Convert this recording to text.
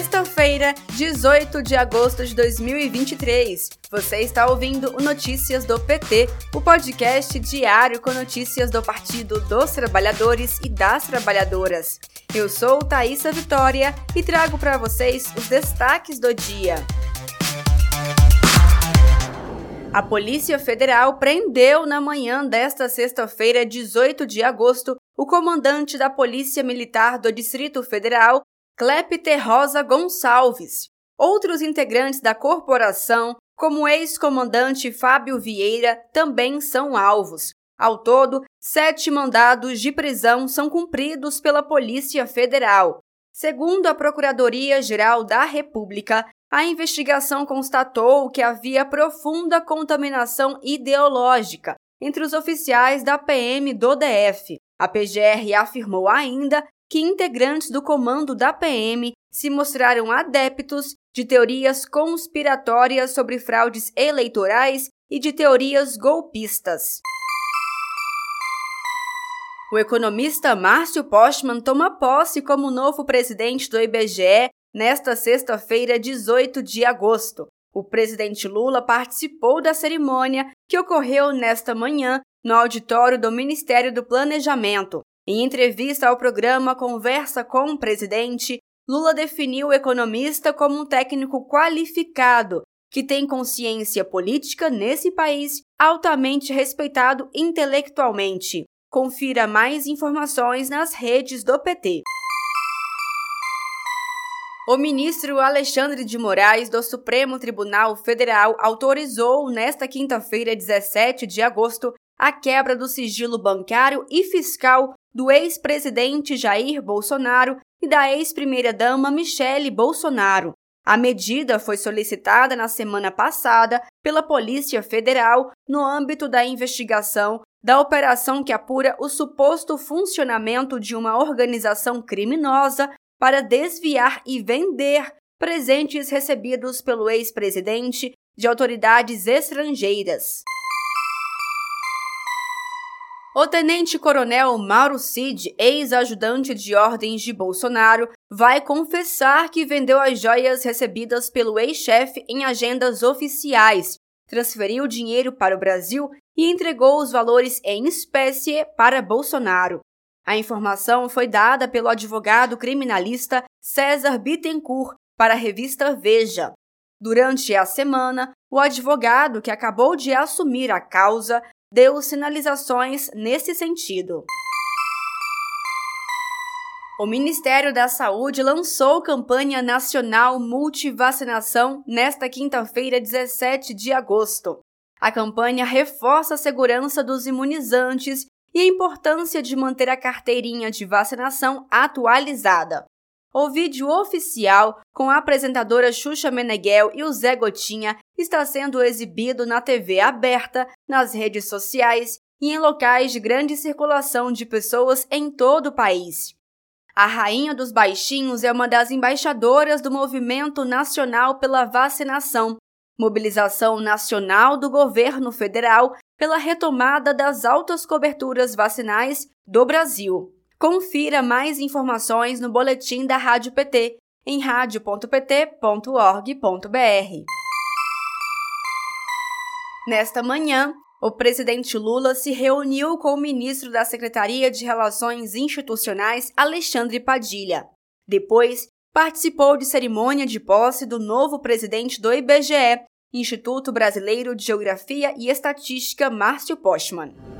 Sexta-feira, 18 de agosto de 2023. Você está ouvindo o Notícias do PT, o podcast diário com notícias do Partido dos Trabalhadores e das Trabalhadoras. Eu sou Thaisa Vitória e trago para vocês os destaques do dia. A Polícia Federal prendeu na manhã desta sexta-feira, 18 de agosto, o comandante da Polícia Militar do Distrito Federal, Clepter Rosa Gonçalves. Outros integrantes da corporação, como o ex-comandante Fábio Vieira, também são alvos. Ao todo, sete mandados de prisão são cumpridos pela Polícia Federal. Segundo a Procuradoria-Geral da República, a investigação constatou que havia profunda contaminação ideológica entre os oficiais da PM do DF. A PGR afirmou ainda que integrantes do comando da PM se mostraram adeptos de teorias conspiratórias sobre fraudes eleitorais e de teorias golpistas. O economista Márcio Postman toma posse como novo presidente do IBGE nesta sexta-feira, 18 de agosto. O presidente Lula participou da cerimônia que ocorreu nesta manhã no auditório do Ministério do Planejamento. Em entrevista ao programa Conversa com o Presidente, Lula definiu o economista como um técnico qualificado que tem consciência política nesse país, altamente respeitado intelectualmente. Confira mais informações nas redes do PT. O ministro Alexandre de Moraes, do Supremo Tribunal Federal, autorizou nesta quinta-feira, 17 de agosto, a quebra do sigilo bancário e fiscal do ex-presidente Jair Bolsonaro e da ex-primeira-dama Michele Bolsonaro. A medida foi solicitada na semana passada pela Polícia Federal no âmbito da investigação da operação que apura o suposto funcionamento de uma organização criminosa para desviar e vender presentes recebidos pelo ex-presidente de autoridades estrangeiras. O tenente-coronel Mauro Cid, ex-ajudante de ordens de Bolsonaro, vai confessar que vendeu as joias recebidas pelo ex-chefe em agendas oficiais, transferiu dinheiro para o Brasil e entregou os valores em espécie para Bolsonaro. A informação foi dada pelo advogado criminalista César Bittencourt para a revista Veja. Durante a semana, o advogado que acabou de assumir a causa deu sinalizações nesse sentido. O Ministério da Saúde lançou campanha nacional multivacinação nesta quinta-feira, 17 de agosto. A campanha reforça a segurança dos imunizantes e a importância de manter a carteirinha de vacinação atualizada. O vídeo oficial com a apresentadora Xuxa Meneghel e o Zé Gotinha está sendo exibido na TV aberta, nas redes sociais e em locais de grande circulação de pessoas em todo o país. A Rainha dos Baixinhos é uma das embaixadoras do Movimento Nacional pela Vacinação, mobilização nacional do governo federal pela retomada das altas coberturas vacinais do Brasil. Confira mais informações no boletim da Rádio PT em radio.pt.org.br. Nesta manhã, o presidente Lula se reuniu com o ministro da Secretaria de Relações Institucionais, Alexandre Padilha. Depois, participou de cerimônia de posse do novo presidente do IBGE, Instituto Brasileiro de Geografia e Estatística, Márcio Postman.